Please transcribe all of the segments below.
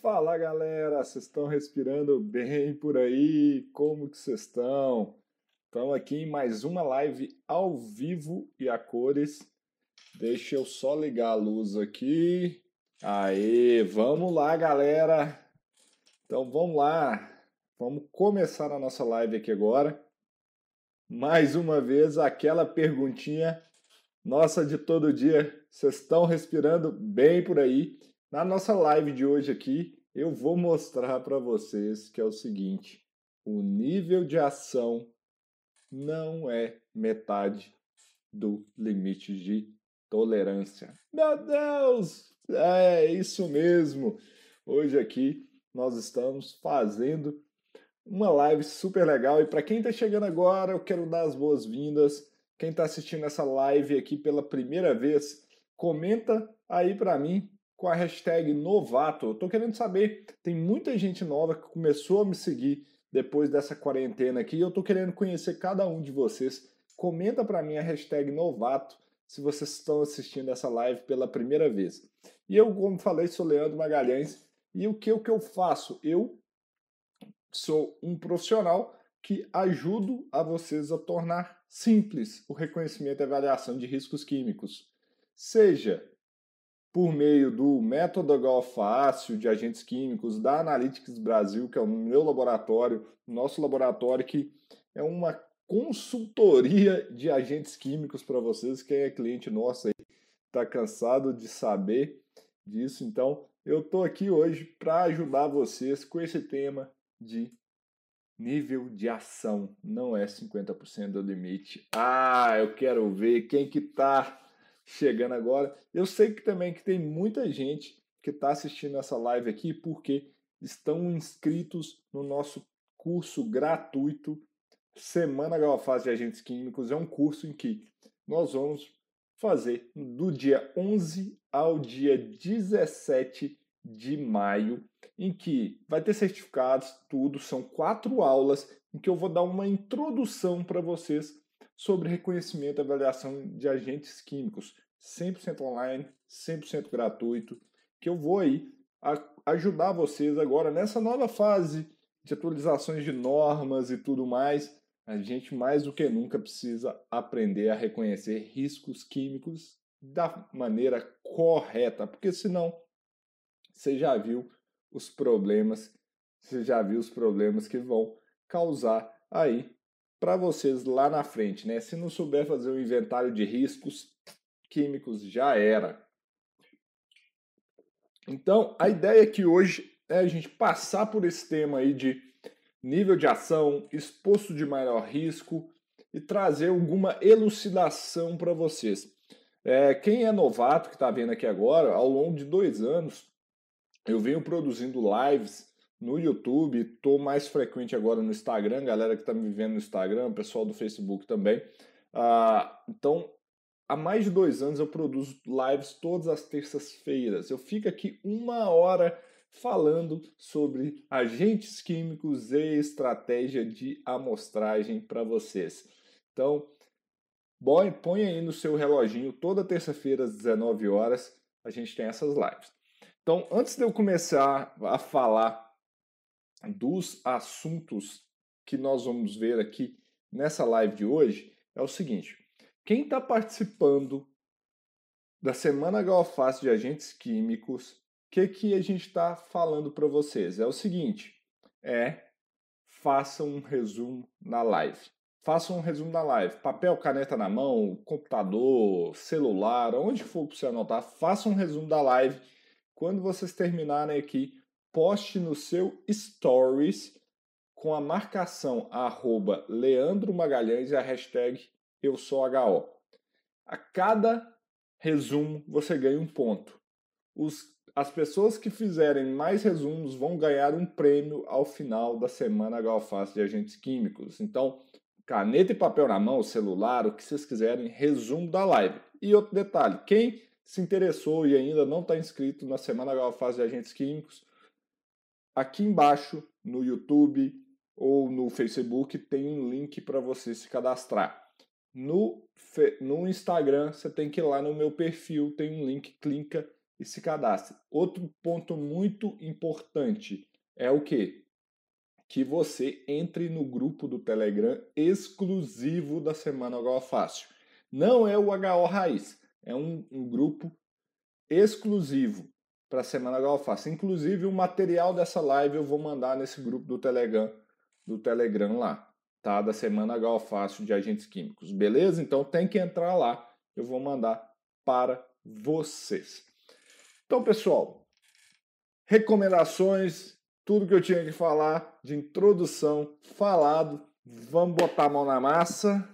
Fala galera, vocês estão respirando bem por aí? Como que vocês estão? Estamos aqui em mais uma live ao vivo e a cores. Deixa eu só ligar a luz aqui. Aê, vamos lá galera. Então vamos lá, vamos começar a nossa live aqui agora. Mais uma vez aquela perguntinha nossa de todo dia. Vocês estão respirando bem por aí? Na nossa live de hoje aqui, eu vou mostrar para vocês que é o seguinte: o nível de ação não é metade do limite de tolerância. Meu Deus! É isso mesmo. Hoje aqui nós estamos fazendo uma live super legal e para quem está chegando agora, eu quero dar as boas-vindas. Quem está assistindo essa live aqui pela primeira vez, comenta aí para mim com a hashtag novato. Eu tô querendo saber, tem muita gente nova que começou a me seguir depois dessa quarentena aqui. Eu tô querendo conhecer cada um de vocês. Comenta para mim a hashtag novato se vocês estão assistindo essa live pela primeira vez. E eu, como falei, sou Leandro Magalhães e o que, o que eu faço? Eu sou um profissional que ajudo a vocês a tornar simples o reconhecimento e avaliação de riscos químicos. Seja por meio do método HO Fácil de agentes químicos da Analytics Brasil, que é o meu laboratório, nosso laboratório que é uma consultoria de agentes químicos para vocês. Quem é cliente nosso aí está cansado de saber disso, então eu estou aqui hoje para ajudar vocês com esse tema de nível de ação. Não é 50% do limite. Ah, eu quero ver quem que está chegando agora. Eu sei que também que tem muita gente que está assistindo essa live aqui porque estão inscritos no nosso curso gratuito Semana Galafase de Agentes Químicos. É um curso em que nós vamos fazer do dia 11 ao dia 17 de maio, em que vai ter certificados, tudo, são quatro aulas em que eu vou dar uma introdução para vocês sobre reconhecimento e avaliação de agentes químicos, 100% online, 100% gratuito, que eu vou aí ajudar vocês agora nessa nova fase de atualizações de normas e tudo mais. A gente mais do que nunca precisa aprender a reconhecer riscos químicos da maneira correta, porque senão você já viu os problemas, você já viu os problemas que vão causar aí para vocês lá na frente, né? Se não souber fazer um inventário de riscos químicos, já era. Então, a ideia aqui hoje é a gente passar por esse tema aí de nível de ação, exposto de maior risco e trazer alguma elucidação para vocês. É, quem é novato que está vendo aqui agora, ao longo de dois anos, eu venho produzindo lives no YouTube, estou mais frequente agora no Instagram, galera que está me vendo no Instagram, pessoal do Facebook também. Ah, então, há mais de dois anos eu produzo lives todas as terças-feiras. Eu fico aqui uma hora falando sobre agentes químicos e estratégia de amostragem para vocês. Então, bom, põe aí no seu reloginho, toda terça-feira às 19 horas, a gente tem essas lives. Então, antes de eu começar a falar dos assuntos que nós vamos ver aqui nessa live de hoje é o seguinte: quem está participando da Semana Galface de Agentes Químicos, o que, que a gente está falando para vocês? É o seguinte: é faça um resumo na live. Faça um resumo na live. Papel, caneta na mão, computador, celular, onde for para você anotar, faça um resumo da live. Quando vocês terminarem aqui, poste no seu stories com a marcação arroba Leandro Magalhães e a hashtag eu. A cada resumo você ganha um ponto. Os, as pessoas que fizerem mais resumos vão ganhar um prêmio ao final da semana Galface de Agentes Químicos. Então, caneta e papel na mão, celular, o que vocês quiserem, resumo da live. E outro detalhe, quem se interessou e ainda não está inscrito na Semana Galface de Agentes Químicos, Aqui embaixo no YouTube ou no Facebook tem um link para você se cadastrar. No, no Instagram você tem que ir lá no meu perfil, tem um link, clica e se cadastre. Outro ponto muito importante é o que? Que você entre no grupo do Telegram exclusivo da Semana HO Fácil. Não é o HO Raiz, é um, um grupo exclusivo para a Semana Fácil. Inclusive, o material dessa live eu vou mandar nesse grupo do Telegram, do Telegram lá, tá? Da Semana Fácil de Agentes Químicos, beleza? Então tem que entrar lá, eu vou mandar para vocês. Então, pessoal, recomendações, tudo que eu tinha que falar de introdução falado. Vamos botar a mão na massa.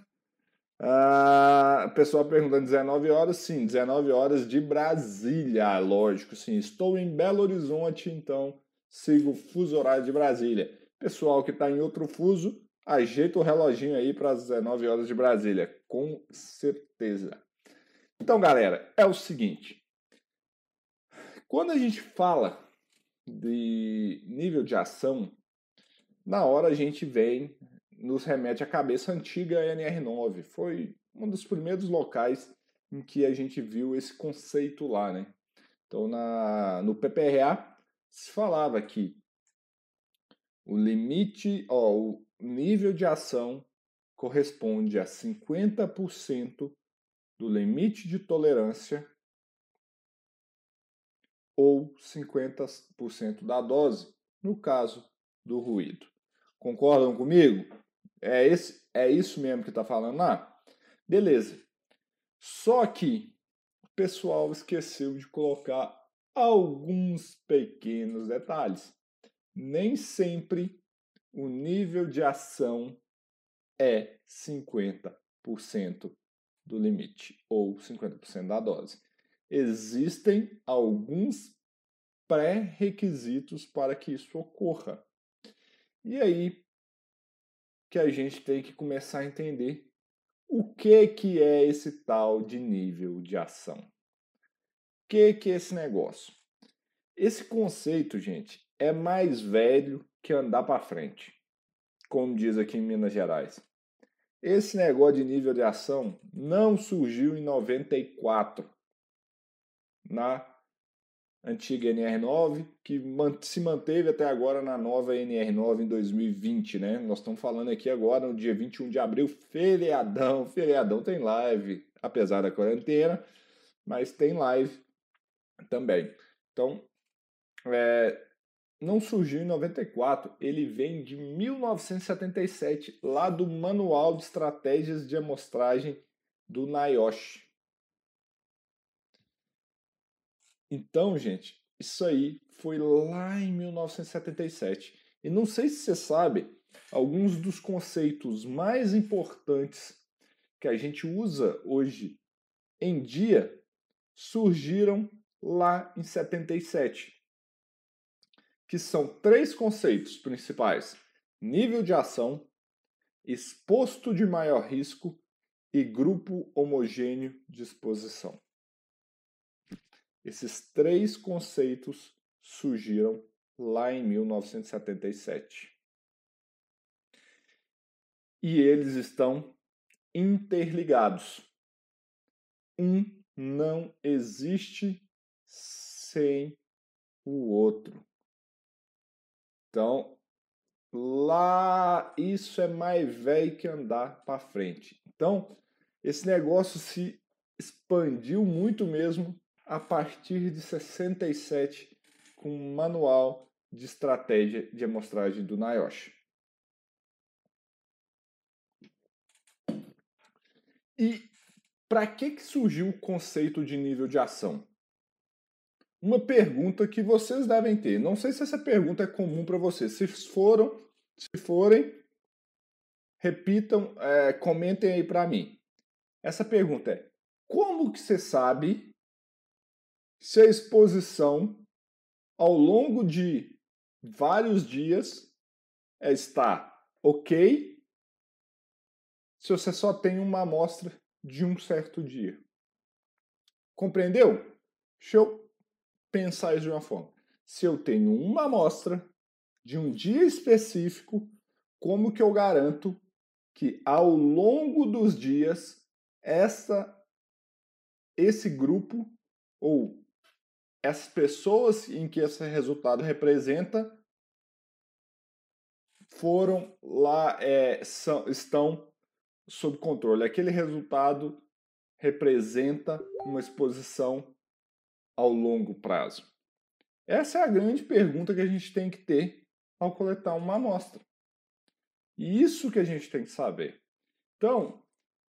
Ah, pessoal perguntando 19 horas, sim, 19 horas de Brasília, lógico, sim. Estou em Belo Horizonte, então sigo o fuso horário de Brasília. Pessoal que está em outro fuso, ajeita o reloginho aí para as 19 horas de Brasília, com certeza. Então, galera, é o seguinte. Quando a gente fala de nível de ação, na hora a gente vem, nos remete à cabeça antiga NR9. Foi um dos primeiros locais em que a gente viu esse conceito lá, né? Então, na, no PPRA se falava que o limite, ó, o nível de ação corresponde a 50% do limite de tolerância ou 50% da dose, no caso do ruído. Concordam comigo? É, esse, é isso mesmo que está falando lá? Beleza. Só que o pessoal esqueceu de colocar alguns pequenos detalhes. Nem sempre o nível de ação é 50% do limite ou 50% da dose existem alguns pré-requisitos para que isso ocorra. E aí que a gente tem que começar a entender o que que é esse tal de nível de ação. O que que é esse negócio? Esse conceito, gente, é mais velho que andar para frente, como diz aqui em Minas Gerais. Esse negócio de nível de ação não surgiu em 94 na antiga NR9, que se manteve até agora na nova NR9 em 2020, né? Nós estamos falando aqui agora no dia 21 de abril, feriadão, feriadão tem live, apesar da quarentena, mas tem live também. Então, é, não surgiu em 94, ele vem de 1977, lá do Manual de Estratégias de Amostragem do NIOSH. Então, gente, isso aí foi lá em 1977. E não sei se você sabe, alguns dos conceitos mais importantes que a gente usa hoje em dia surgiram lá em 77. Que são três conceitos principais: nível de ação, exposto de maior risco e grupo homogêneo de exposição. Esses três conceitos surgiram lá em 1977. E eles estão interligados. Um não existe sem o outro. Então, lá isso é mais velho que andar para frente. Então, esse negócio se expandiu muito mesmo a partir de 67 com um manual de estratégia de amostragem do NIOSH. E para que, que surgiu o conceito de nível de ação? Uma pergunta que vocês devem ter. Não sei se essa pergunta é comum para vocês. Se foram, se forem, repitam, é, comentem aí para mim. Essa pergunta é: como que você sabe se a exposição ao longo de vários dias está ok se você só tem uma amostra de um certo dia. Compreendeu? Deixa eu pensar isso de uma forma. Se eu tenho uma amostra de um dia específico, como que eu garanto que ao longo dos dias essa esse grupo ou essas pessoas em que esse resultado representa foram lá, é, são, estão sob controle. Aquele resultado representa uma exposição ao longo prazo? Essa é a grande pergunta que a gente tem que ter ao coletar uma amostra. E isso que a gente tem que saber. Então,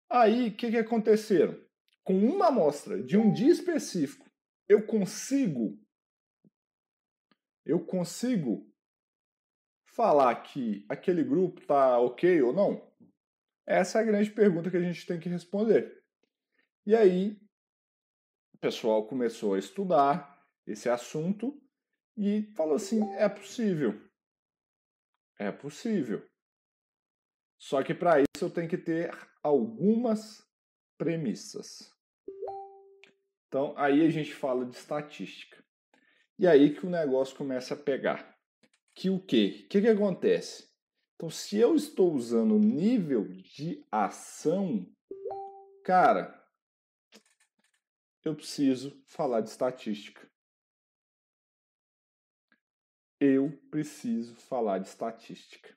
aí o que, que aconteceram? Com uma amostra de um dia específico, eu consigo eu consigo falar que aquele grupo está ok ou não? Essa é a grande pergunta que a gente tem que responder. E aí, o pessoal começou a estudar esse assunto e falou assim: é possível. É possível. Só que para isso eu tenho que ter algumas premissas. Então, aí a gente fala de estatística. E aí que o negócio começa a pegar. Que o quê? O que, que acontece? Então, se eu estou usando nível de ação, cara, eu preciso falar de estatística. Eu preciso falar de estatística.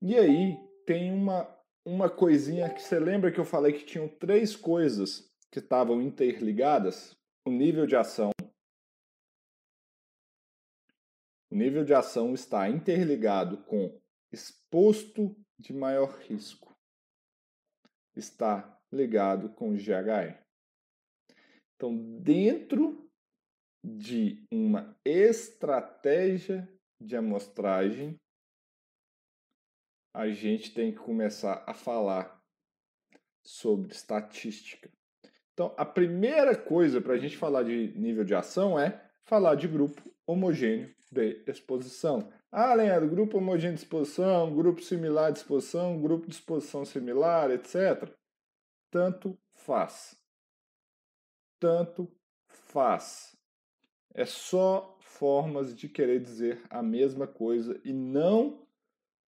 E aí tem uma, uma coisinha que você lembra que eu falei que tinham três coisas que estavam interligadas? O nível de ação. O nível de ação está interligado com exposto de maior risco. Está ligado com GHE. Então, dentro de uma estratégia de amostragem, a gente tem que começar a falar sobre estatística. Então, a primeira coisa para a gente falar de nível de ação é falar de grupo homogêneo de exposição. Ah, Leandro, grupo homogêneo de exposição, grupo similar de exposição, grupo de exposição similar, etc. Tanto faz tanto faz. É só formas de querer dizer a mesma coisa e não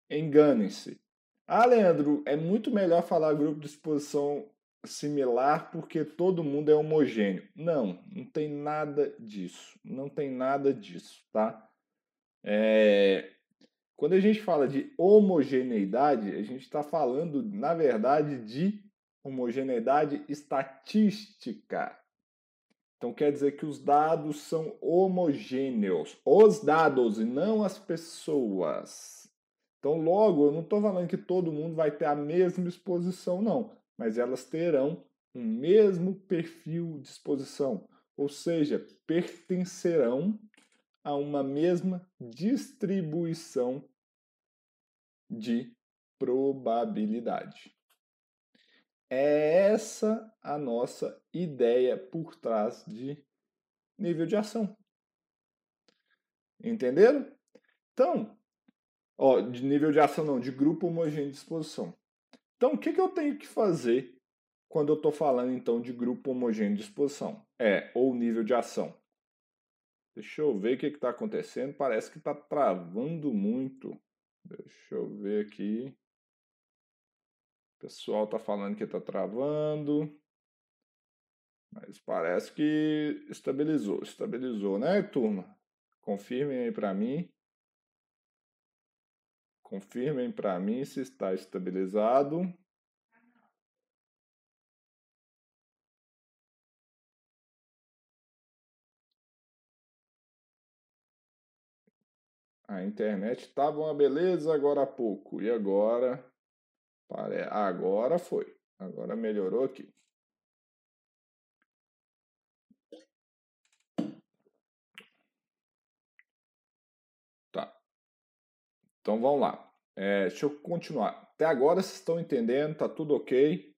enganem-se. Ah, Leandro, é muito melhor falar grupo de exposição similar porque todo mundo é homogêneo. Não, não tem nada disso. Não tem nada disso, tá? É... Quando a gente fala de homogeneidade, a gente está falando, na verdade, de homogeneidade estatística. Então quer dizer que os dados são homogêneos. Os dados e não as pessoas. Então, logo, eu não estou falando que todo mundo vai ter a mesma exposição, não. Mas elas terão o um mesmo perfil de exposição. Ou seja, pertencerão a uma mesma distribuição de probabilidade. É essa a nossa ideia por trás de nível de ação. Entenderam? Então, ó, de nível de ação não, de grupo homogêneo de exposição. Então, o que, que eu tenho que fazer quando eu estou falando então de grupo homogêneo de exposição? É, ou nível de ação. Deixa eu ver o que está acontecendo. Parece que está travando muito. Deixa eu ver aqui pessoal está falando que está travando. Mas parece que estabilizou. Estabilizou, né, turma? Confirmem aí para mim. Confirmem para mim se está estabilizado. A internet estava uma beleza agora há pouco. E agora Agora foi. Agora melhorou aqui. Tá. Então vamos lá. É, deixa eu continuar. Até agora vocês estão entendendo, tá tudo ok.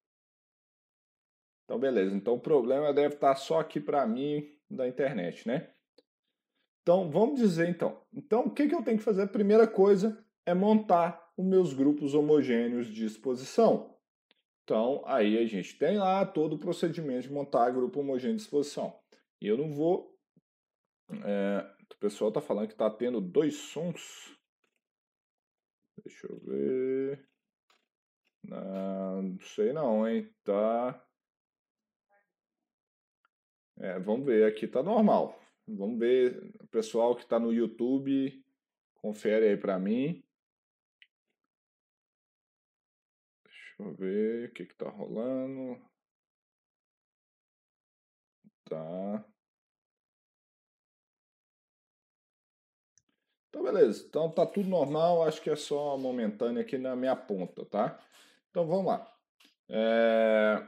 Então beleza. Então o problema deve estar só aqui para mim da internet, né? Então vamos dizer então. Então o que, que eu tenho que fazer? A primeira coisa é montar os meus grupos homogêneos de exposição. Então, aí a gente tem lá todo o procedimento de montar grupo homogêneo de exposição. E eu não vou... É, o pessoal está falando que está tendo dois sons. Deixa eu ver... Não, não sei não, hein? Tá... É, vamos ver, aqui tá normal. Vamos ver, pessoal que está no YouTube, confere aí para mim. Deixa eu ver o que que tá rolando. Tá. Então, beleza. Então, tá tudo normal. Acho que é só momentâneo aqui na minha ponta, tá? Então, vamos lá. É...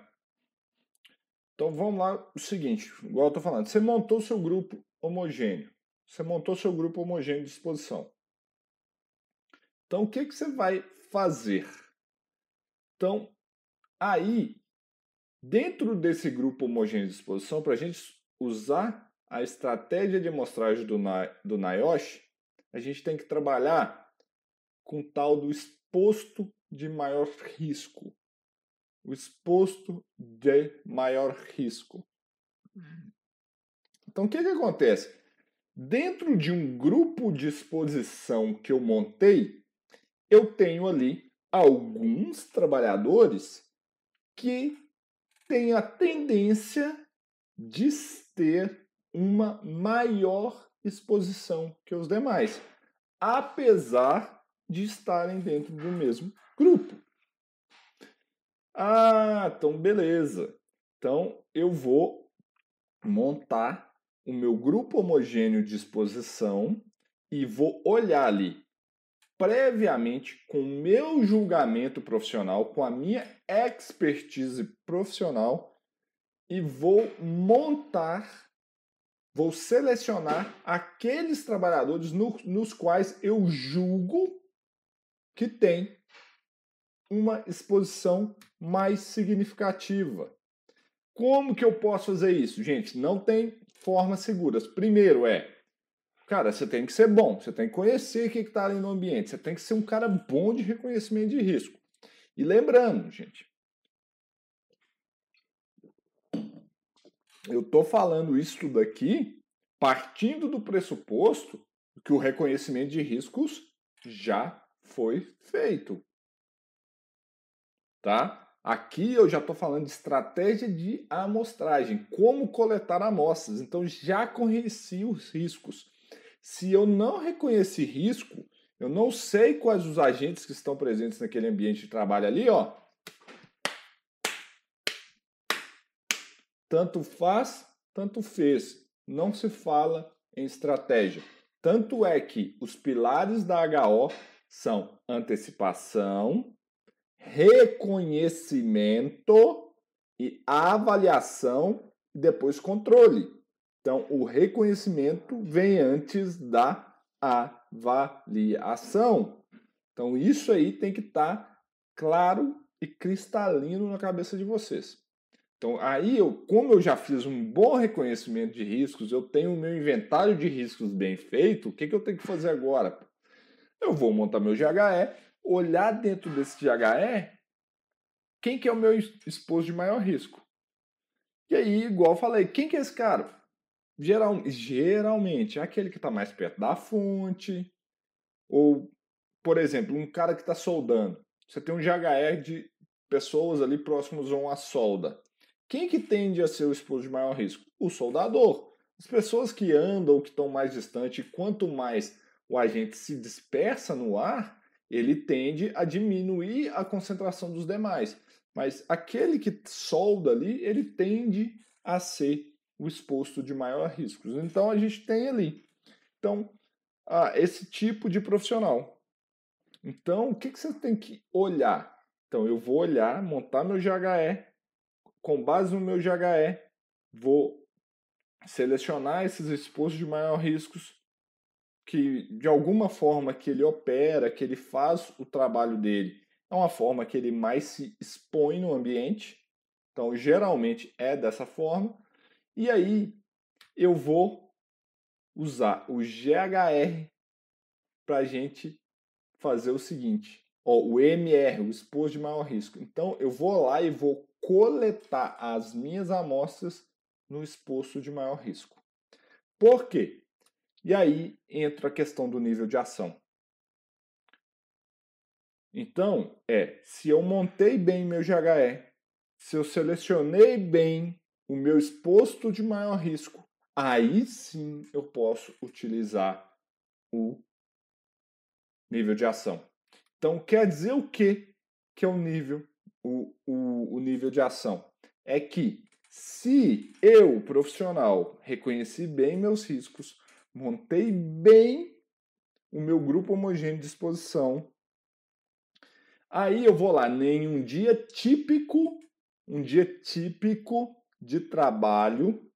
Então, vamos lá. O seguinte, igual eu tô falando. Você montou seu grupo homogêneo. Você montou seu grupo homogêneo de exposição. Então, o que, que você vai fazer? Então, aí, dentro desse grupo homogêneo de exposição, para a gente usar a estratégia de amostragem do, do NIOSH, a gente tem que trabalhar com o tal do exposto de maior risco. O exposto de maior risco. Então, o que, que acontece? Dentro de um grupo de exposição que eu montei, eu tenho ali alguns trabalhadores que têm a tendência de ter uma maior exposição que os demais, apesar de estarem dentro do mesmo grupo. Ah, então beleza. Então eu vou montar o meu grupo homogêneo de exposição e vou olhar ali previamente com o meu julgamento profissional, com a minha expertise profissional e vou montar vou selecionar aqueles trabalhadores no, nos quais eu julgo que tem uma exposição mais significativa. Como que eu posso fazer isso? Gente, não tem formas seguras. Primeiro é, cara, você tem que ser bom, você tem que conhecer o que está ali no ambiente, você tem que ser um cara bom de reconhecimento de risco. E lembrando, gente, eu estou falando isso daqui partindo do pressuposto que o reconhecimento de riscos já foi feito. Tá? Aqui eu já estou falando de estratégia de amostragem, como coletar amostras. Então já conheci os riscos. Se eu não reconheci risco, eu não sei quais os agentes que estão presentes naquele ambiente de trabalho ali, ó. Tanto faz, tanto fez. Não se fala em estratégia. Tanto é que os pilares da HO são antecipação, reconhecimento e avaliação e depois controle. Então, o reconhecimento vem antes da avaliação. Então, isso aí tem que estar tá claro e cristalino na cabeça de vocês. Então, aí, eu, como eu já fiz um bom reconhecimento de riscos, eu tenho o meu inventário de riscos bem feito, o que, que eu tenho que fazer agora? Eu vou montar meu GHE, olhar dentro desse GHE quem que é o meu exposto de maior risco. E aí, igual falei, quem que é esse cara? Geral, geralmente é aquele que está mais perto da fonte, ou, por exemplo, um cara que está soldando. Você tem um GHE de pessoas ali próximos a uma solda. Quem que tende a ser o exposto de maior risco? O soldador. As pessoas que andam que estão mais distante, quanto mais o agente se dispersa no ar, ele tende a diminuir a concentração dos demais. Mas aquele que solda ali, ele tende a ser o exposto de maior risco. Então a gente tem ali. Então, ah, esse tipo de profissional. Então, o que, que você tem que olhar? Então, eu vou olhar, montar meu GHE, com base no meu GHE, vou selecionar esses expostos de maior riscos que de alguma forma que ele opera, que ele faz o trabalho dele, é uma forma que ele mais se expõe no ambiente. Então, geralmente é dessa forma. E aí eu vou usar o GHR para a gente fazer o seguinte: ó, o MR, o exposto de maior risco. Então, eu vou lá e vou coletar as minhas amostras no exposto de maior risco. Por quê? E aí entra a questão do nível de ação. Então, é, se eu montei bem meu GHE, se eu selecionei bem o meu exposto de maior risco, aí sim eu posso utilizar o nível de ação. Então, quer dizer o que que é o nível, o, o, o nível de ação? É que se eu, profissional, reconheci bem meus riscos, montei bem o meu grupo homogêneo de exposição, aí eu vou lá em um dia típico, um dia típico de trabalho,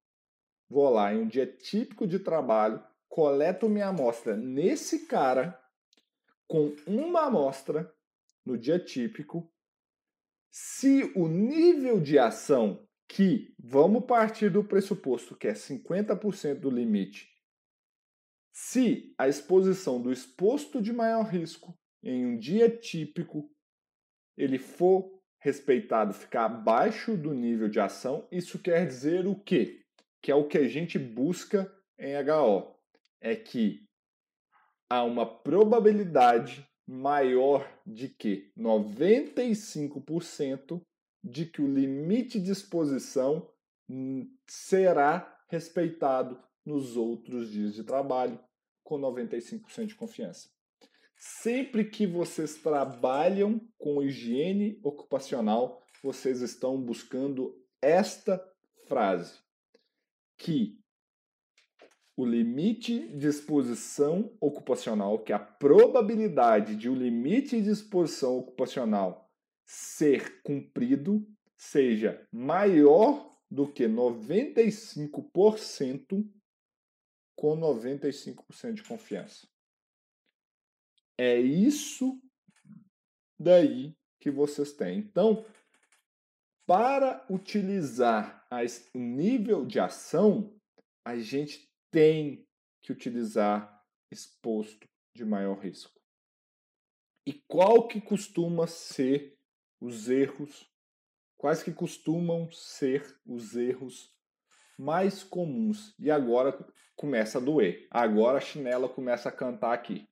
vou lá em um dia típico de trabalho, coleto minha amostra nesse cara com uma amostra no dia típico. Se o nível de ação que vamos partir do pressuposto que é 50% do limite, se a exposição do exposto de maior risco em um dia típico ele for respeitado, ficar abaixo do nível de ação, isso quer dizer o quê? Que é o que a gente busca em HO. É que há uma probabilidade maior de que 95% de que o limite de exposição será respeitado nos outros dias de trabalho com 95% de confiança. Sempre que vocês trabalham com higiene ocupacional, vocês estão buscando esta frase: que o limite de exposição ocupacional, que a probabilidade de o limite de exposição ocupacional ser cumprido seja maior do que 95% com 95% de confiança. É isso daí que vocês têm. Então, para utilizar o nível de ação, a gente tem que utilizar exposto de maior risco. E qual que costuma ser os erros? Quais que costumam ser os erros mais comuns? E agora começa a doer. Agora a chinela começa a cantar aqui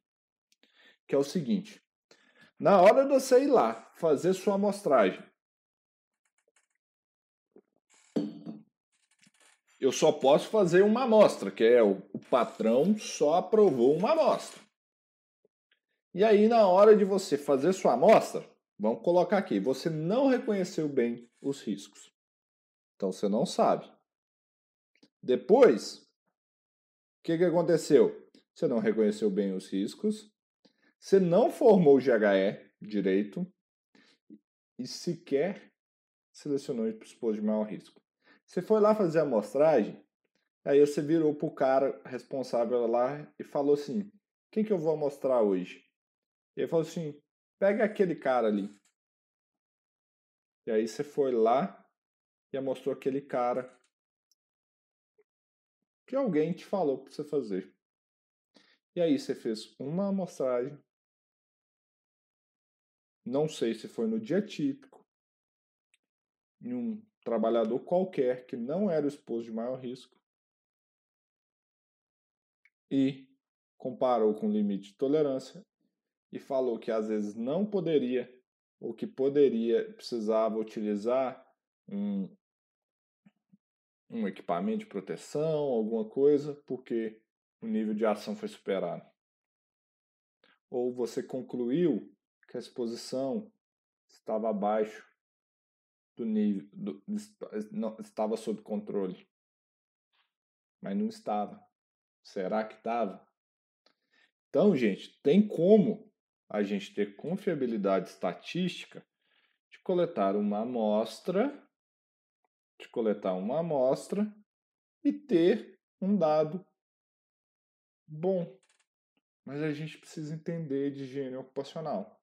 que é o seguinte: na hora de você ir lá fazer sua amostragem, eu só posso fazer uma amostra, que é o, o patrão só aprovou uma amostra. E aí, na hora de você fazer sua amostra, vamos colocar aqui, você não reconheceu bem os riscos. Então você não sabe. Depois, o que, que aconteceu? Você não reconheceu bem os riscos, você não formou o GHE direito e sequer selecionou o exposto de maior risco. Você foi lá fazer a amostragem, aí você virou pro cara responsável lá e falou assim: quem que eu vou amostrar hoje? E ele falou assim: pega aquele cara ali. E aí você foi lá e amostrou aquele cara que alguém te falou para você fazer. E aí você fez uma amostragem não sei se foi no dia típico, em um trabalhador qualquer que não era o esposo de maior risco e comparou com o limite de tolerância e falou que às vezes não poderia ou que poderia, precisava utilizar um, um equipamento de proteção, alguma coisa, porque o nível de ação foi superado. Ou você concluiu que a exposição estava abaixo do nível, do, não, estava sob controle. Mas não estava. Será que estava? Então, gente, tem como a gente ter confiabilidade estatística de coletar uma amostra, de coletar uma amostra e ter um dado bom. Mas a gente precisa entender de higiene ocupacional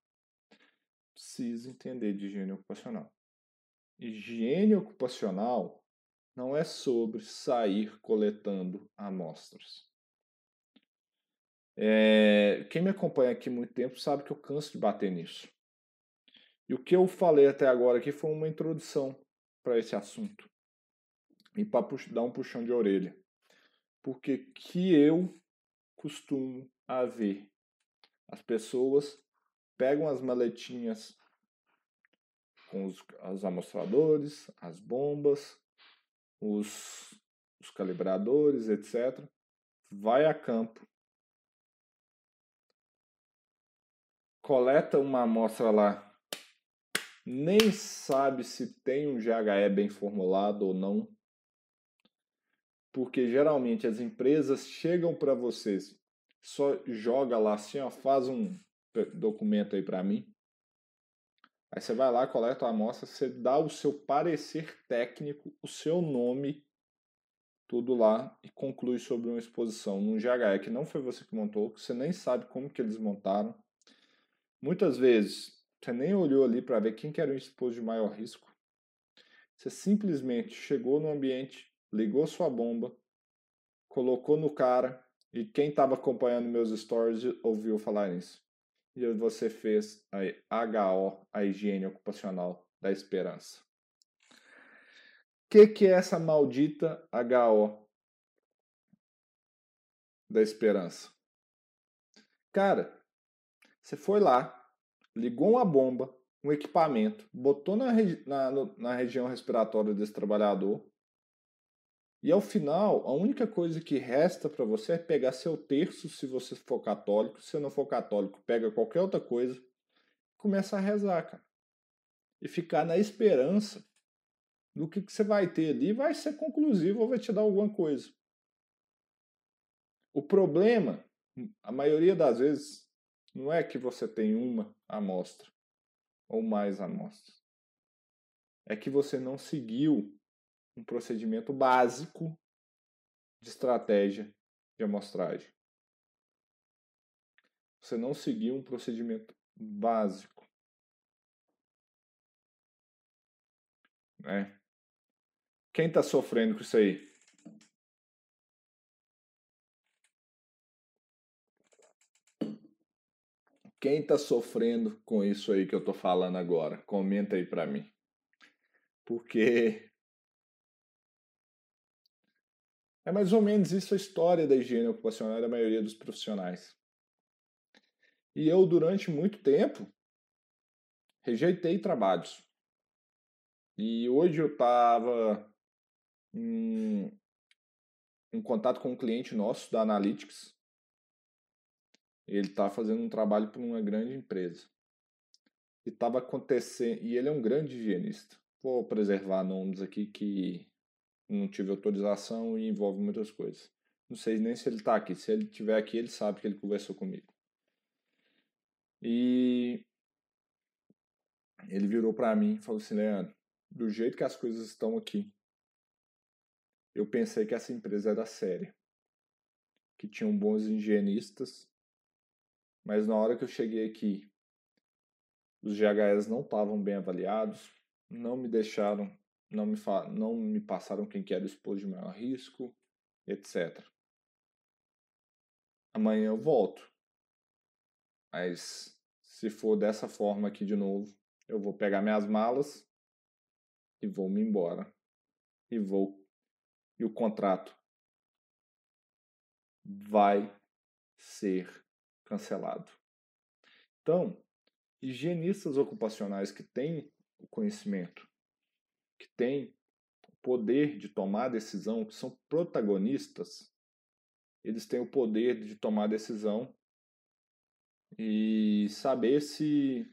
precisa entender de higiene ocupacional. Higiene ocupacional não é sobre sair coletando amostras. É, quem me acompanha aqui muito tempo sabe que eu canso de bater nisso. E o que eu falei até agora aqui foi uma introdução para esse assunto. E para dar um puxão de orelha. Porque que eu costumo a ver as pessoas pegam as maletinhas com os, os amostradores, as bombas, os, os calibradores, etc. Vai a campo, coleta uma amostra lá, nem sabe se tem um GHE bem formulado ou não, porque geralmente as empresas chegam para vocês, só joga lá assim, ó, faz um documento aí para mim. Aí você vai lá, coleta a amostra, você dá o seu parecer técnico, o seu nome, tudo lá e conclui sobre uma exposição num GHE que não foi você que montou, que você nem sabe como que eles montaram. Muitas vezes você nem olhou ali para ver quem que era o exposto de maior risco. Você simplesmente chegou no ambiente, ligou sua bomba, colocou no cara e quem estava acompanhando meus stories ouviu falar nisso. E você fez a HO, a higiene ocupacional da esperança. O que, que é essa maldita HO da esperança? Cara, você foi lá, ligou uma bomba, um equipamento, botou na, na, na região respiratória desse trabalhador, e ao final, a única coisa que resta para você é pegar seu terço, se você for católico. Se não for católico, pega qualquer outra coisa começa a rezar, cara. E ficar na esperança do que, que você vai ter ali, vai ser conclusivo ou vai te dar alguma coisa. O problema, a maioria das vezes, não é que você tem uma amostra ou mais amostras. É que você não seguiu um procedimento básico de estratégia de amostragem. Você não seguiu um procedimento básico. Né? Quem está sofrendo com isso aí? Quem está sofrendo com isso aí que eu estou falando agora? Comenta aí para mim. Porque É mais ou menos isso a história da higiene ocupacional da maioria dos profissionais. E eu, durante muito tempo, rejeitei trabalhos. E hoje eu estava em, em, contato com um cliente nosso da Analytics. Ele está fazendo um trabalho para uma grande empresa. E estava acontecendo. E ele é um grande higienista. Vou preservar nomes aqui que não tive autorização e envolve muitas coisas. Não sei nem se ele está aqui. Se ele estiver aqui, ele sabe que ele conversou comigo. E ele virou para mim e falou assim: Leandro, do jeito que as coisas estão aqui, eu pensei que essa empresa era séria, que tinham bons higienistas, mas na hora que eu cheguei aqui, os GHS não estavam bem avaliados, não me deixaram não me, não me passaram quem que era o de maior risco, etc. Amanhã eu volto. Mas se for dessa forma aqui de novo, eu vou pegar minhas malas e vou me embora. E vou. E o contrato vai ser cancelado. Então, higienistas ocupacionais que têm o conhecimento que têm poder de tomar decisão, que são protagonistas, eles têm o poder de tomar decisão e saber se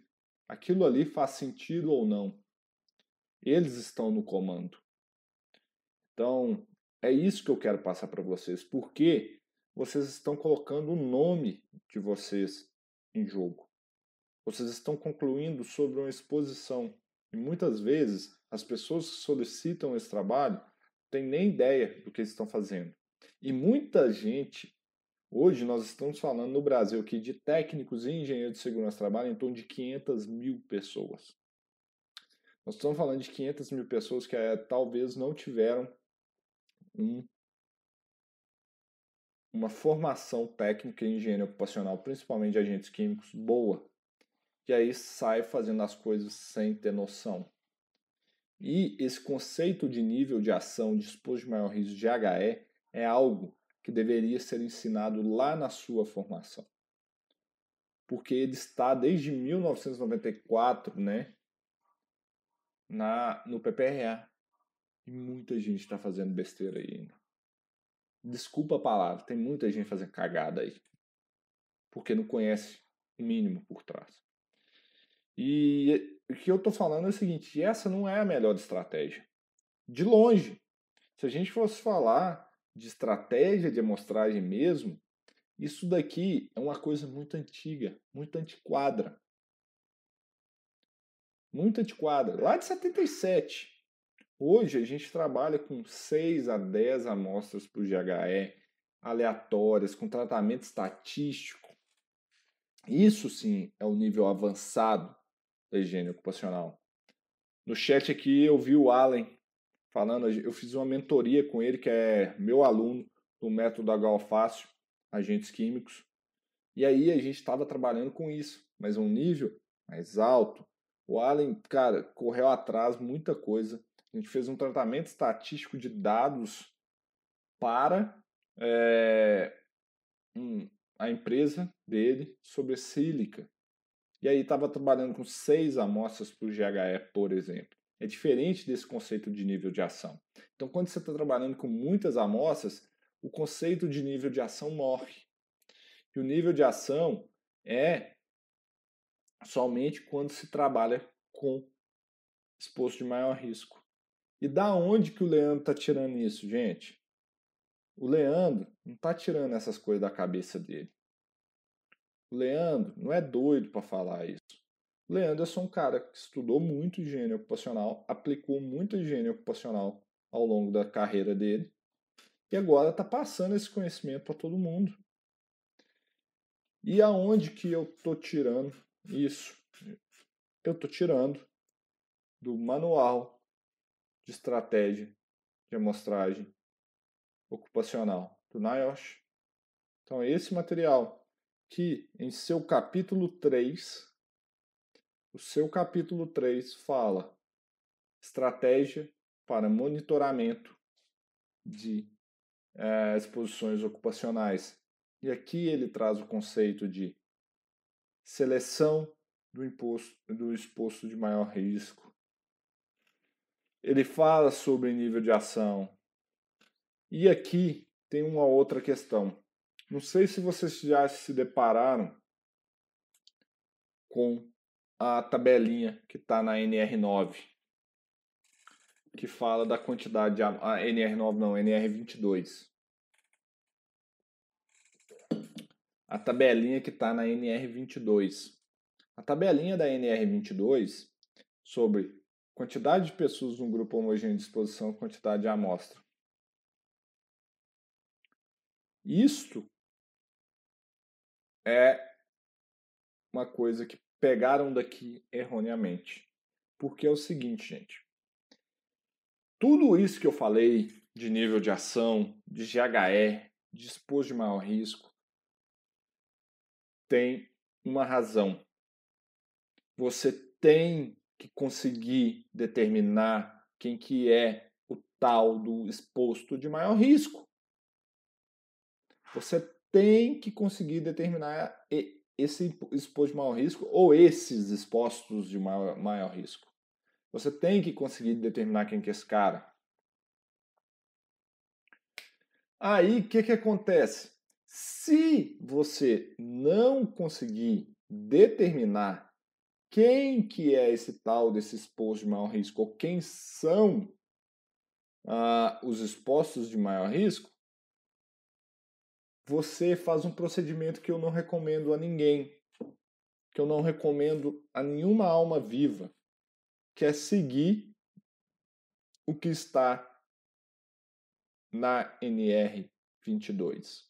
aquilo ali faz sentido ou não. Eles estão no comando. Então, é isso que eu quero passar para vocês, porque vocês estão colocando o nome de vocês em jogo. Vocês estão concluindo sobre uma exposição. E muitas vezes as pessoas que solicitam esse trabalho têm nem ideia do que estão fazendo. E muita gente, hoje nós estamos falando no Brasil aqui de técnicos e engenheiros de segurança de trabalho em torno de 500 mil pessoas. Nós estamos falando de 500 mil pessoas que é, talvez não tiveram um, uma formação técnica em engenharia ocupacional, principalmente de agentes químicos, boa. E aí sai fazendo as coisas sem ter noção. E esse conceito de nível de ação disposto de maior risco de HE é algo que deveria ser ensinado lá na sua formação. Porque ele está desde 1994, né, na no PPRA. E muita gente está fazendo besteira aí ainda. Desculpa a palavra, tem muita gente fazendo cagada aí. Porque não conhece o mínimo por trás. E o que eu estou falando é o seguinte: essa não é a melhor estratégia. De longe. Se a gente fosse falar de estratégia de amostragem mesmo, isso daqui é uma coisa muito antiga, muito antiquada. Muito antiquada. Lá de 77. Hoje a gente trabalha com 6 a 10 amostras por GHE aleatórias, com tratamento estatístico. Isso sim é o nível avançado da higiene ocupacional. No chat aqui eu vi o Allen falando, eu fiz uma mentoria com ele, que é meu aluno do método Fácil, agentes químicos. E aí a gente estava trabalhando com isso, mas um nível mais alto. O Allen, cara, correu atrás muita coisa. A gente fez um tratamento estatístico de dados para é, a empresa dele sobre sílica. E aí estava trabalhando com seis amostras por GHE, por exemplo. É diferente desse conceito de nível de ação. Então, quando você está trabalhando com muitas amostras, o conceito de nível de ação morre. E o nível de ação é somente quando se trabalha com exposto de maior risco. E da onde que o Leandro está tirando isso, gente? O Leandro não está tirando essas coisas da cabeça dele. Leandro não é doido para falar isso. Leandro é só um cara que estudou muito higiene ocupacional, aplicou muito higiene ocupacional ao longo da carreira dele e agora está passando esse conhecimento para todo mundo. E aonde que eu estou tirando isso? Eu estou tirando do manual de estratégia de amostragem ocupacional do NIOSH. Então, esse material que em seu capítulo 3, o seu capítulo 3 fala estratégia para monitoramento de é, exposições ocupacionais. E aqui ele traz o conceito de seleção do, imposto, do exposto de maior risco. Ele fala sobre nível de ação. E aqui tem uma outra questão. Não sei se vocês já se depararam com a tabelinha que está na NR9 que fala da quantidade de a NR9 não, NR22. A tabelinha que está na NR22. A tabelinha da NR22 sobre quantidade de pessoas no grupo homogêneo de exposição, quantidade de amostra. Isto é uma coisa que pegaram daqui erroneamente. Porque é o seguinte, gente. Tudo isso que eu falei de nível de ação, de GHE, de exposto de maior risco, tem uma razão. Você tem que conseguir determinar quem que é o tal do exposto de maior risco. Você tem que conseguir determinar esse exposto de maior risco ou esses expostos de maior, maior risco. Você tem que conseguir determinar quem que é esse cara. Aí, o que, que acontece? Se você não conseguir determinar quem que é esse tal desse exposto de maior risco, ou quem são ah, os expostos de maior risco, você faz um procedimento que eu não recomendo a ninguém, que eu não recomendo a nenhuma alma viva, quer seguir o que está na NR22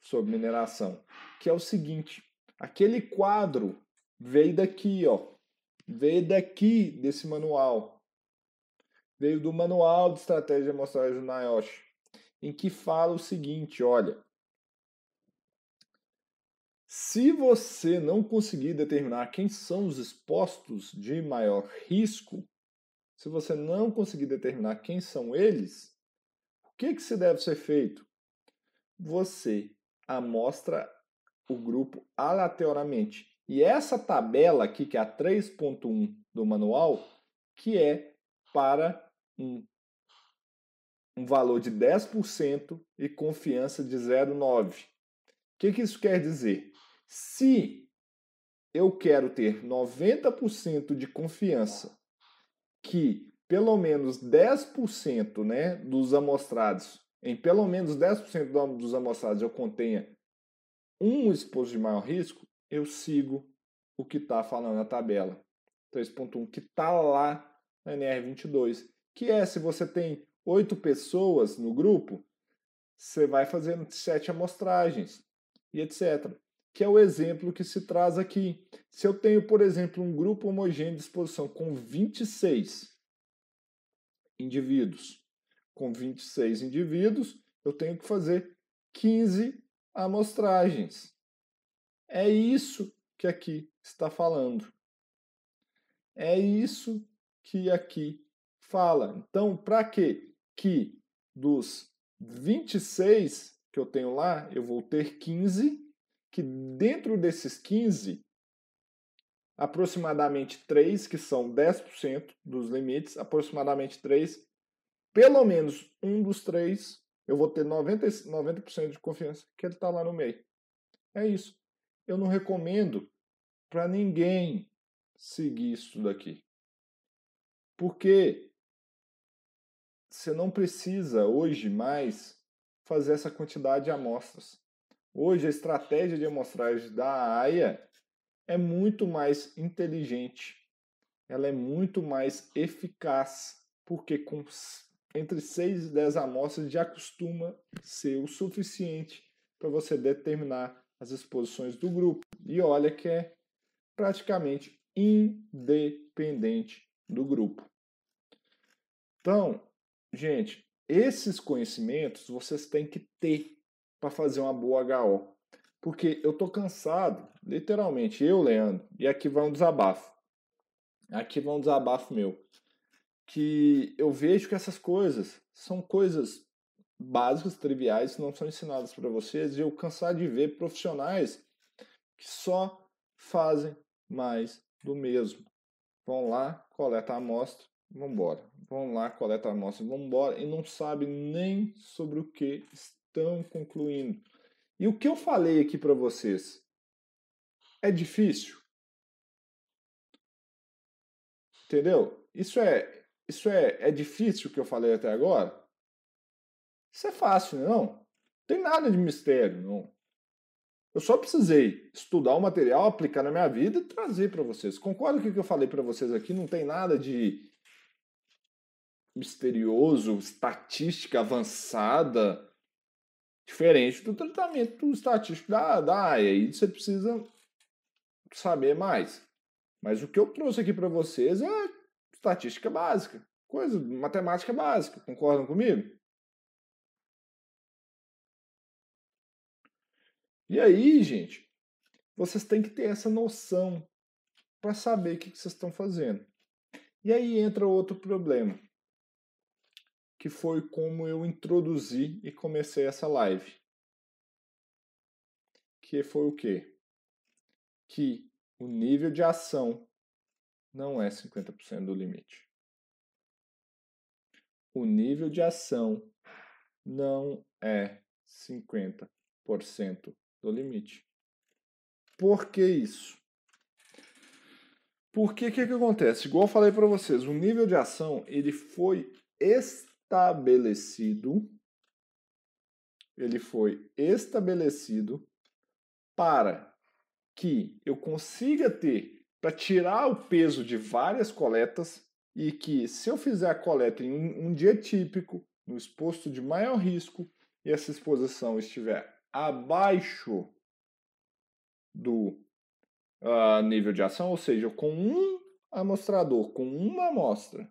sobre mineração, que é o seguinte: aquele quadro veio daqui, ó, veio daqui desse manual, veio do manual de estratégia de amostragem do NIOSH, em que fala o seguinte, olha, se você não conseguir determinar quem são os expostos de maior risco, se você não conseguir determinar quem são eles, o que, que se deve ser feito? Você amostra o grupo aleatoriamente. E essa tabela aqui, que é a 3.1 do manual, que é para um, um valor de 10% e confiança de 0,9%. O que, que isso quer dizer? Se eu quero ter 90% de confiança que pelo menos 10% né, dos amostrados, em pelo menos 10% dos amostrados eu contenha um exposto de maior risco, eu sigo o que está falando na tabela 3.1, que está lá na NR22, que é se você tem oito pessoas no grupo, você vai fazendo sete amostragens e etc. Que é o exemplo que se traz aqui. Se eu tenho, por exemplo, um grupo homogêneo de exposição com 26 indivíduos, com 26 indivíduos, eu tenho que fazer 15 amostragens. É isso que aqui está falando. É isso que aqui fala. Então, para quê? Que dos 26 que eu tenho lá, eu vou ter 15, que dentro desses 15, aproximadamente 3, que são 10% dos limites, aproximadamente 3, pelo menos um dos três, eu vou ter 90%, 90 de confiança que ele está lá no meio. É isso. Eu não recomendo para ninguém seguir isso daqui. Porque você não precisa hoje mais fazer essa quantidade de amostras. Hoje a estratégia de amostragem da AIA é muito mais inteligente. Ela é muito mais eficaz, porque com entre 6 e 10 amostras já costuma ser o suficiente para você determinar as exposições do grupo. E olha que é praticamente independente do grupo. Então, gente, esses conhecimentos vocês têm que ter para fazer uma boa HO. Porque eu tô cansado, literalmente, eu, Leandro, e aqui vai um desabafo. Aqui vai um desabafo meu. Que eu vejo que essas coisas são coisas básicas, triviais, que não são ensinadas para vocês, e eu cansar de ver profissionais que só fazem mais do mesmo. Vão lá, coleta a amostra, vão embora. Vão lá, coleta a amostra, vão embora e não sabem nem sobre o que estão concluindo. E o que eu falei aqui para vocês é difícil? Entendeu? Isso é isso é, é difícil o que eu falei até agora? Isso é fácil, não? Não tem nada de mistério, não. Eu só precisei estudar o material, aplicar na minha vida e trazer para vocês. Concordo com o que eu falei para vocês aqui, não tem nada de misterioso, estatística avançada, diferente do tratamento estatístico da, da. Aí você precisa saber mais. Mas o que eu trouxe aqui para vocês é estatística básica, coisa, matemática básica. Concordam comigo? E aí, gente, vocês têm que ter essa noção para saber o que vocês estão fazendo. E aí entra outro problema, que foi como eu introduzi e comecei essa live. Que foi o quê? Que o nível de ação não é 50% do limite. O nível de ação não é 50% do limite. Por que isso? Porque o que, que acontece? Igual eu falei para vocês, o nível de ação ele foi estabelecido, ele foi estabelecido para que eu consiga ter, para tirar o peso de várias coletas e que se eu fizer a coleta em um, um dia típico, no exposto de maior risco, e essa exposição estiver abaixo do uh, nível de ação, ou seja, com um amostrador, com uma amostra,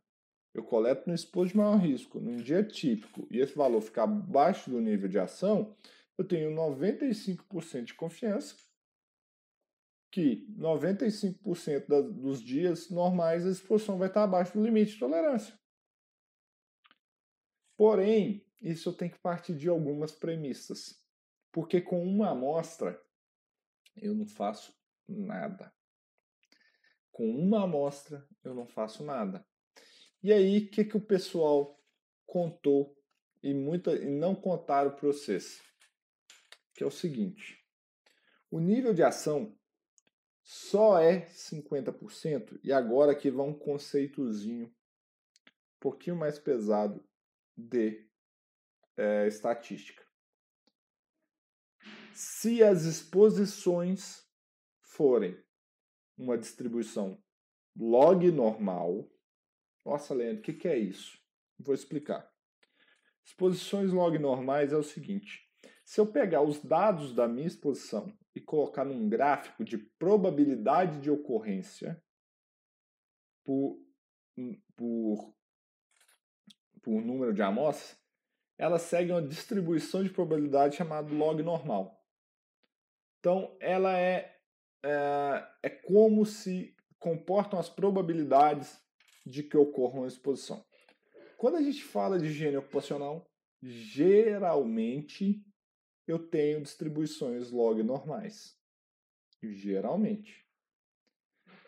eu coleto no exposto de maior risco, num dia típico, e esse valor ficar abaixo do nível de ação, eu tenho 95% de confiança que 95% da, dos dias normais a exposição vai estar abaixo do limite de tolerância. Porém, isso eu tenho que partir de algumas premissas. Porque com uma amostra eu não faço nada. Com uma amostra eu não faço nada. E aí, o que, que o pessoal contou e, muita, e não contaram para vocês? Que é o seguinte: o nível de ação só é 50%, e agora aqui vai um conceitozinho um pouquinho mais pesado de é, estatística. Se as exposições forem uma distribuição log normal, nossa, Leandro, o que, que é isso? Vou explicar. Exposições log normais é o seguinte: se eu pegar os dados da minha exposição e colocar num gráfico de probabilidade de ocorrência por, por, por número de amostras, ela segue uma distribuição de probabilidade chamada log normal. Então, ela é, é, é como se comportam as probabilidades de que ocorra uma exposição. Quando a gente fala de higiene ocupacional, geralmente eu tenho distribuições log normais. Geralmente.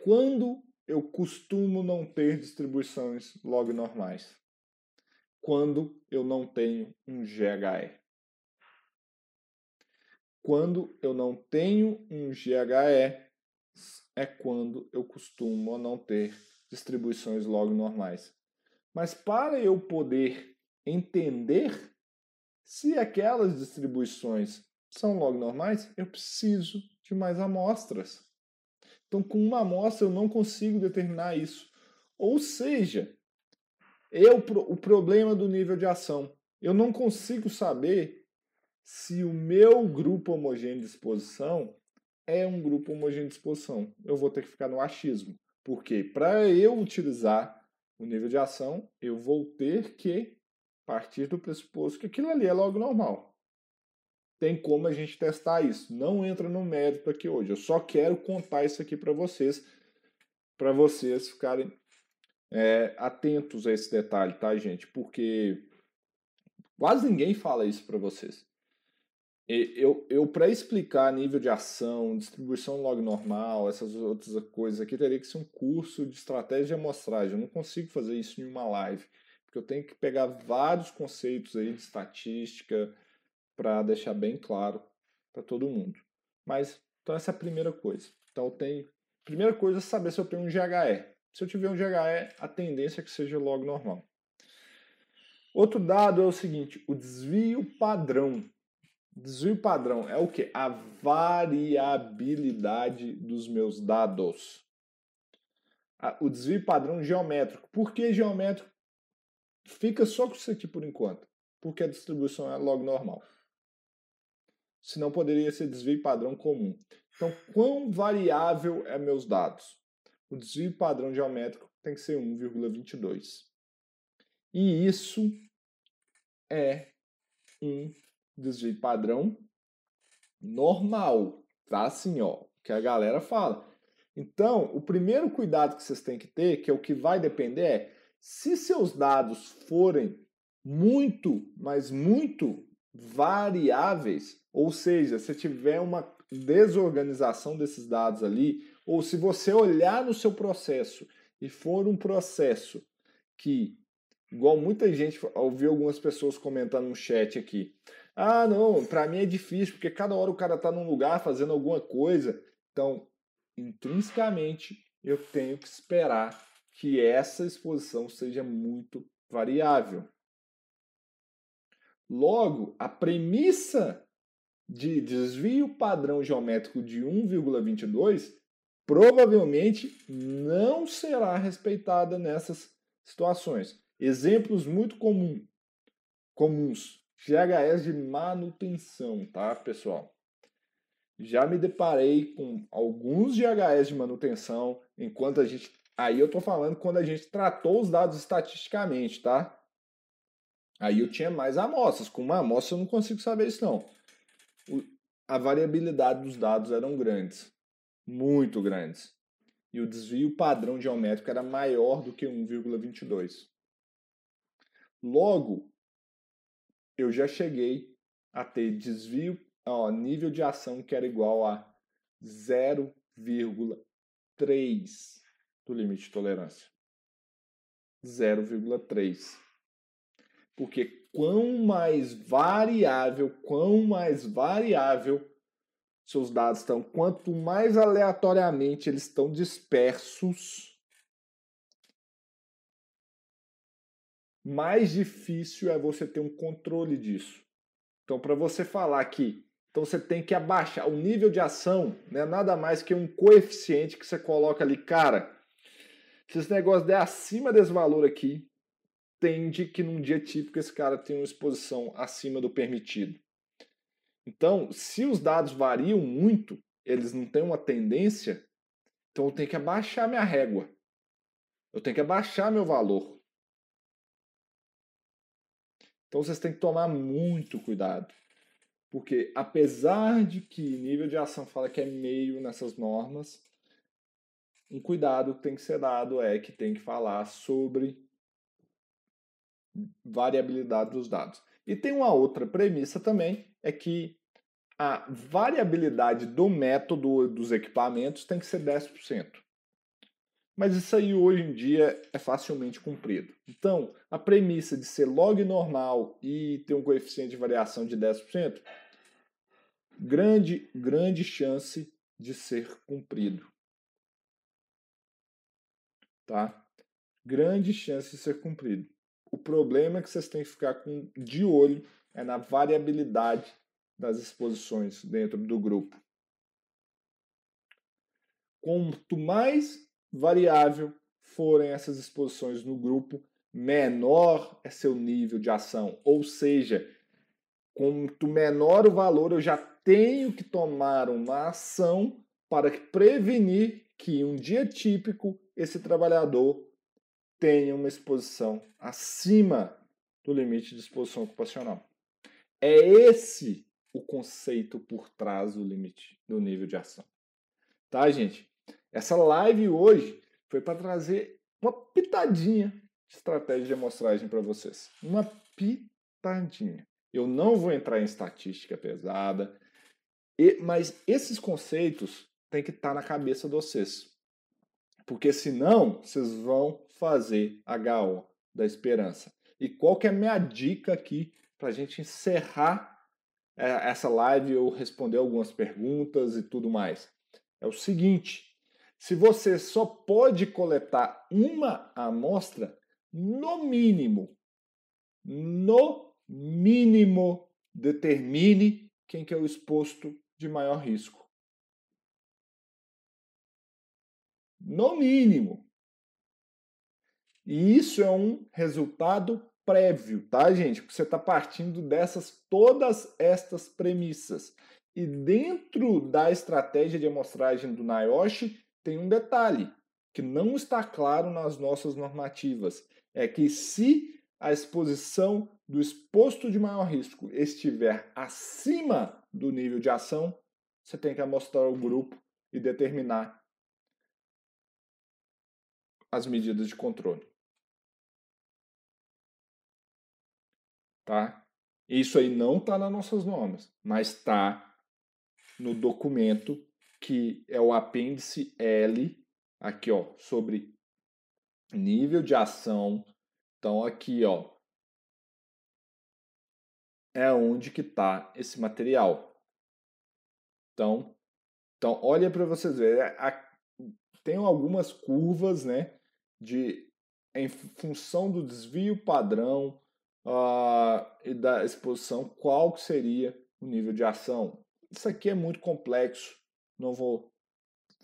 Quando eu costumo não ter distribuições log normais? Quando eu não tenho um GHE. Quando eu não tenho um GHE é quando eu costumo não ter distribuições log normais. Mas para eu poder entender se aquelas distribuições são log normais, eu preciso de mais amostras. Então, com uma amostra eu não consigo determinar isso. Ou seja, eu, o problema do nível de ação. Eu não consigo saber se o meu grupo homogêneo de exposição é um grupo homogêneo de exposição. Eu vou ter que ficar no achismo. Porque para eu utilizar o nível de ação, eu vou ter que partir do pressuposto que aquilo ali é logo normal. Tem como a gente testar isso. Não entra no mérito aqui hoje. Eu só quero contar isso aqui para vocês, para vocês ficarem é, atentos a esse detalhe, tá, gente? Porque quase ninguém fala isso para vocês. Eu, eu para explicar nível de ação, distribuição log normal, essas outras coisas aqui, teria que ser um curso de estratégia de amostragem. Eu não consigo fazer isso em uma live, porque eu tenho que pegar vários conceitos aí de estatística para deixar bem claro para todo mundo. Mas, então essa é a primeira coisa. Então tenho, primeira coisa é saber se eu tenho um GHE. Se eu tiver um GHE, a tendência é que seja log normal. Outro dado é o seguinte, o desvio padrão Desvio padrão é o que? A variabilidade dos meus dados. O desvio padrão geométrico. Por que geométrico? Fica só com isso aqui por enquanto. Porque a distribuição é log normal. Senão poderia ser desvio padrão comum. Então, quão variável é meus dados? O desvio padrão geométrico tem que ser 1,22. E isso é um desvio padrão normal, tá? Assim, ó, que a galera fala. Então, o primeiro cuidado que vocês têm que ter, que é o que vai depender, é se seus dados forem muito, mas muito variáveis, ou seja, se tiver uma desorganização desses dados ali, ou se você olhar no seu processo e for um processo que, igual muita gente, ouvi algumas pessoas comentando no chat aqui, ah, não, para mim é difícil, porque cada hora o cara está num lugar fazendo alguma coisa. Então, intrinsecamente, eu tenho que esperar que essa exposição seja muito variável. Logo, a premissa de desvio padrão geométrico de 1,22 provavelmente não será respeitada nessas situações. Exemplos muito comum, comuns GHS de manutenção, tá, pessoal? Já me deparei com alguns GHS de manutenção enquanto a gente. Aí eu tô falando quando a gente tratou os dados estatisticamente, tá? Aí eu tinha mais amostras. Com uma amostra eu não consigo saber isso, não. a variabilidade dos dados eram grandes. Muito grandes. E o desvio padrão geométrico era maior do que 1,22. Logo, eu já cheguei a ter desvio, ó, nível de ação que era igual a 0,3 do limite de tolerância. 0,3. Porque quão mais variável, quão mais variável seus dados estão, quanto mais aleatoriamente eles estão dispersos, mais difícil é você ter um controle disso. Então, para você falar que então você tem que abaixar o nível de ação, não é nada mais que um coeficiente que você coloca ali, cara. Se esse negócio der acima desse valor aqui, tende que num dia típico esse cara tem uma exposição acima do permitido. Então, se os dados variam muito, eles não têm uma tendência, então eu tenho que abaixar minha régua. Eu tenho que abaixar meu valor. Então vocês têm que tomar muito cuidado. Porque apesar de que nível de ação fala que é meio nessas normas, um cuidado que tem que ser dado é que tem que falar sobre variabilidade dos dados. E tem uma outra premissa também, é que a variabilidade do método dos equipamentos tem que ser 10%. Mas isso aí hoje em dia é facilmente cumprido. Então, a premissa de ser log normal e ter um coeficiente de variação de 10%, grande, grande chance de ser cumprido. Tá? Grande chance de ser cumprido. O problema é que vocês têm que ficar com, de olho é na variabilidade das exposições dentro do grupo. Quanto mais variável forem essas exposições no grupo, menor é seu nível de ação. Ou seja, quanto menor o valor, eu já tenho que tomar uma ação para prevenir que um dia típico esse trabalhador tenha uma exposição acima do limite de exposição ocupacional. É esse o conceito por trás do limite do nível de ação. Tá, gente? Essa live hoje foi para trazer uma pitadinha de estratégia de amostragem para vocês. Uma pitadinha. Eu não vou entrar em estatística pesada, mas esses conceitos têm que estar tá na cabeça de vocês. Porque senão vocês vão fazer HO da esperança. E qual que é a minha dica aqui para a gente encerrar é, essa live ou responder algumas perguntas e tudo mais? É o seguinte: se você só pode coletar uma amostra, no mínimo, no mínimo, determine quem que é o exposto de maior risco. No mínimo. E isso é um resultado prévio, tá, gente? Porque você está partindo dessas todas estas premissas. E dentro da estratégia de amostragem do NIOSH tem um detalhe que não está claro nas nossas normativas. É que se a exposição do exposto de maior risco estiver acima do nível de ação, você tem que amostrar o grupo e determinar as medidas de controle. Tá? Isso aí não está nas nossas normas, mas está no documento que é o apêndice L, aqui ó, sobre nível de ação. Então aqui ó, é onde que está esse material. Então, então olha para vocês verem, é, tem algumas curvas, né, de em função do desvio padrão uh, e da exposição, qual seria o nível de ação. Isso aqui é muito complexo, não vou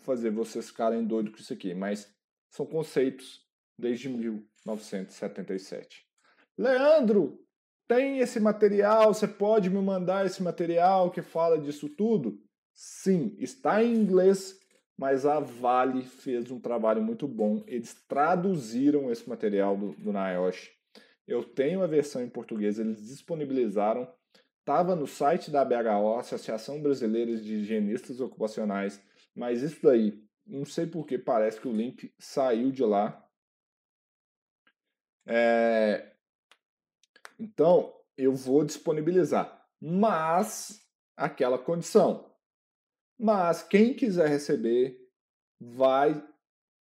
fazer vocês ficarem doidos com isso aqui, mas são conceitos desde 1977. Leandro, tem esse material? Você pode me mandar esse material que fala disso tudo? Sim, está em inglês, mas a Vale fez um trabalho muito bom. Eles traduziram esse material do, do NIOSH. Eu tenho a versão em português, eles disponibilizaram. Estava no site da BHO, Associação Brasileira de Higienistas Ocupacionais, mas isso daí, não sei porque, parece que o link saiu de lá. É, então, eu vou disponibilizar, mas aquela condição. Mas quem quiser receber vai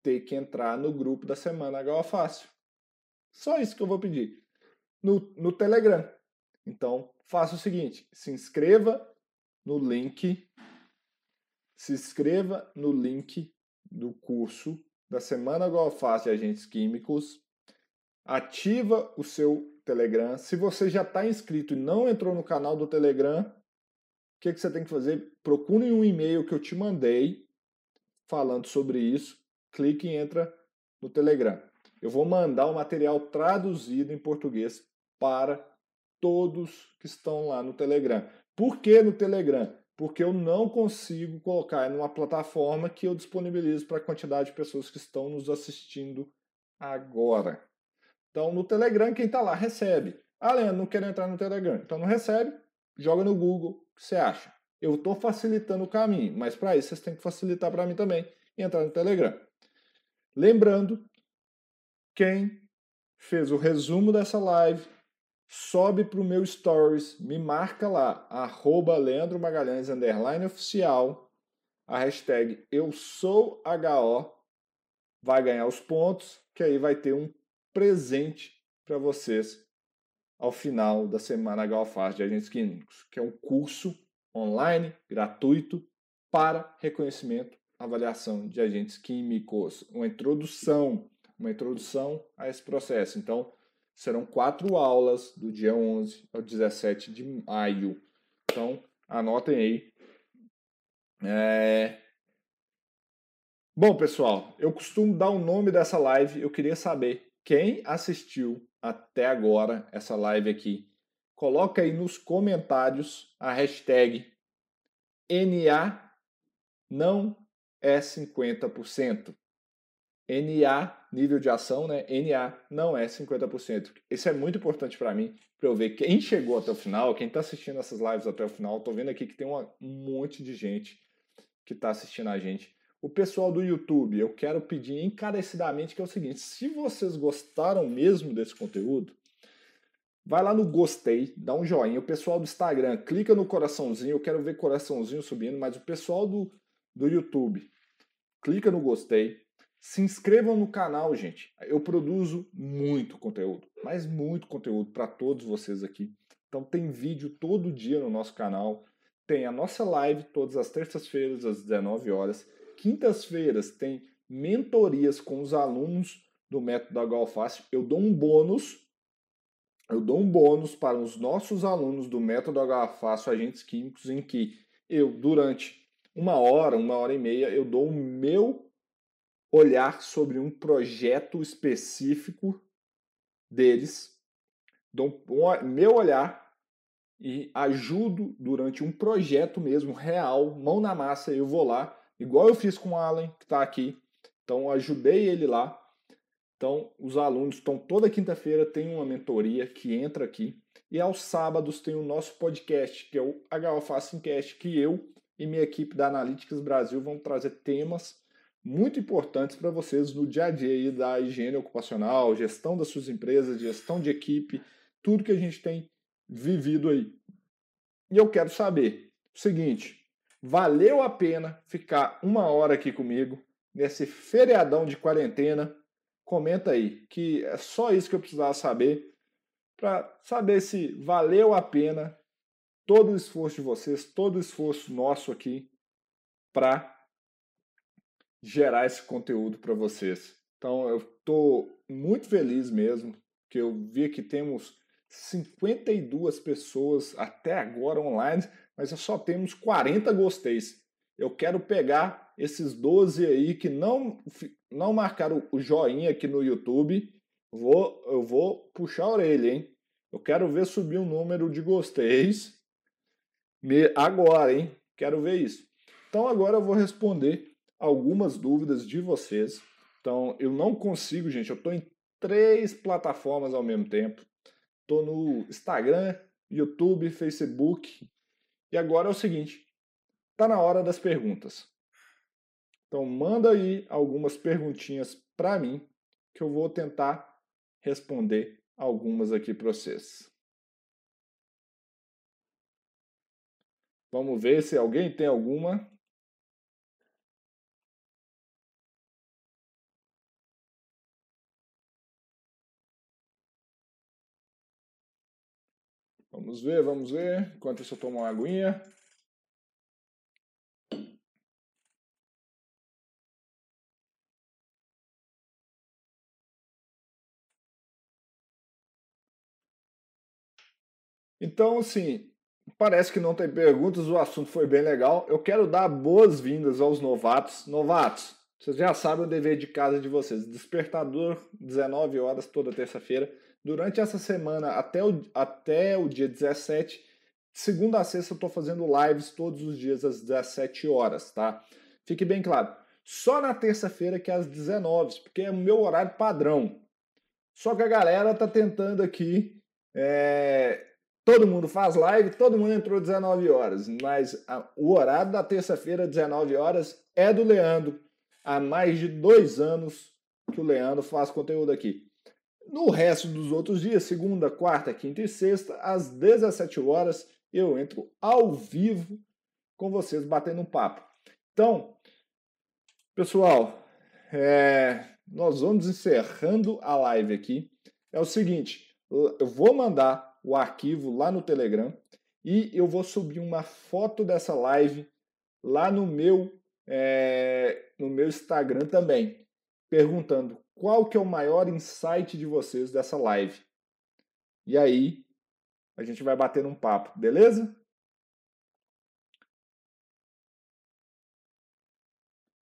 ter que entrar no grupo da Semana HO Fácil. Só isso que eu vou pedir. No, no Telegram. Então, faça o seguinte: se inscreva no link, se inscreva no link do curso da Semana Golfaz de Agentes Químicos, ativa o seu Telegram. Se você já está inscrito e não entrou no canal do Telegram, o que, que você tem que fazer? Procure um e-mail que eu te mandei falando sobre isso, clique e entra no Telegram. Eu vou mandar o material traduzido em português para todos que estão lá no Telegram. Por que no Telegram? Porque eu não consigo colocar em uma plataforma que eu disponibilizo para a quantidade de pessoas que estão nos assistindo agora. Então, no Telegram, quem está lá recebe. Ah, Leandro, não quero entrar no Telegram. Então, não recebe, joga no Google, o que você acha? Eu estou facilitando o caminho, mas para isso vocês têm que facilitar para mim também entrar no Telegram. Lembrando, quem fez o resumo dessa live, sobe para o meu stories, me marca lá, arroba Leandro Magalhães, underline oficial, a hashtag eu sou HO, vai ganhar os pontos, que aí vai ter um presente para vocês ao final da semana Galfaz de Agentes Químicos, que é um curso online, gratuito, para reconhecimento, avaliação de agentes químicos, uma introdução, uma introdução a esse processo. Então, serão quatro aulas do dia 11 ao 17 de maio. Então, anotem aí. É... Bom, pessoal, eu costumo dar o nome dessa live. Eu queria saber quem assistiu até agora essa live aqui, coloca aí nos comentários a hashtag NA não é 50%. NA, nível de ação, né? NA não é 50%. Isso é muito importante para mim, para eu ver quem chegou até o final, quem está assistindo essas lives até o final. Estou vendo aqui que tem um monte de gente que está assistindo a gente. O pessoal do YouTube, eu quero pedir encarecidamente que é o seguinte: se vocês gostaram mesmo desse conteúdo, vai lá no gostei, dá um joinha. O pessoal do Instagram, clica no coraçãozinho, eu quero ver coraçãozinho subindo, mas o pessoal do, do YouTube, clica no gostei. Se inscrevam no canal, gente. Eu produzo muito conteúdo, mas muito conteúdo para todos vocês aqui. Então tem vídeo todo dia no nosso canal. Tem a nossa live todas as terças-feiras às 19 horas quintas-feiras tem mentorias com os alunos do método H-Alface. Eu dou um bônus, eu dou um bônus para os nossos alunos do método H-Alface agentes químicos, em que eu, durante uma hora, uma hora e meia, eu dou o meu olhar sobre um projeto específico deles, dou um, meu olhar e ajudo durante um projeto mesmo real, mão na massa, eu vou lá igual eu fiz com o Alan, que está aqui. Então, ajudei ele lá. Então, os alunos estão toda quinta-feira, tem uma mentoria que entra aqui. E aos sábados tem o nosso podcast, que é o HO Facincast, que eu e minha equipe da Analytics Brasil vão trazer temas muito importantes para vocês no dia a dia aí da higiene ocupacional, gestão das suas empresas, gestão de equipe, tudo que a gente tem vivido aí. E eu quero saber o seguinte: Valeu a pena ficar uma hora aqui comigo nesse feriadão de quarentena? Comenta aí, que é só isso que eu precisava saber para saber se valeu a pena todo o esforço de vocês, todo o esforço nosso aqui para gerar esse conteúdo para vocês. Então eu estou muito feliz mesmo que eu vi que temos 52 pessoas até agora online mas só temos 40 gosteis. Eu quero pegar esses 12 aí que não, não marcaram o joinha aqui no YouTube. Vou, eu vou puxar a orelha, hein? Eu quero ver subir o número de gosteis agora, hein? Quero ver isso. Então agora eu vou responder algumas dúvidas de vocês. Então eu não consigo, gente. Eu estou em três plataformas ao mesmo tempo. Estou no Instagram, YouTube, Facebook e agora é o seguinte, tá na hora das perguntas. Então manda aí algumas perguntinhas para mim que eu vou tentar responder algumas aqui para vocês. Vamos ver se alguém tem alguma. Vamos ver, vamos ver. Enquanto isso eu tomo uma aguinha. Então, assim, parece que não tem perguntas, o assunto foi bem legal. Eu quero dar boas-vindas aos novatos. Novatos, vocês já sabem o dever de casa de vocês. Despertador, 19 horas toda terça-feira. Durante essa semana, até o, até o dia 17, segunda a sexta, eu estou fazendo lives todos os dias às 17 horas, tá? Fique bem claro. Só na terça-feira que é às 19, porque é o meu horário padrão. Só que a galera tá tentando aqui é, Todo mundo faz live, todo mundo entrou 19 horas, mas a, o horário da terça-feira, 19 horas, é do Leandro. Há mais de dois anos que o Leandro faz conteúdo aqui. No resto dos outros dias, segunda, quarta, quinta e sexta, às 17 horas, eu entro ao vivo com vocês batendo um papo. Então, pessoal, é, nós vamos encerrando a live aqui. É o seguinte, eu vou mandar o arquivo lá no Telegram e eu vou subir uma foto dessa live lá no meu é, no meu Instagram também, perguntando qual que é o maior insight de vocês dessa live. E aí a gente vai bater um papo, beleza?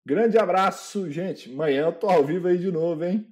Grande abraço, gente. Amanhã eu tô ao vivo aí de novo, hein?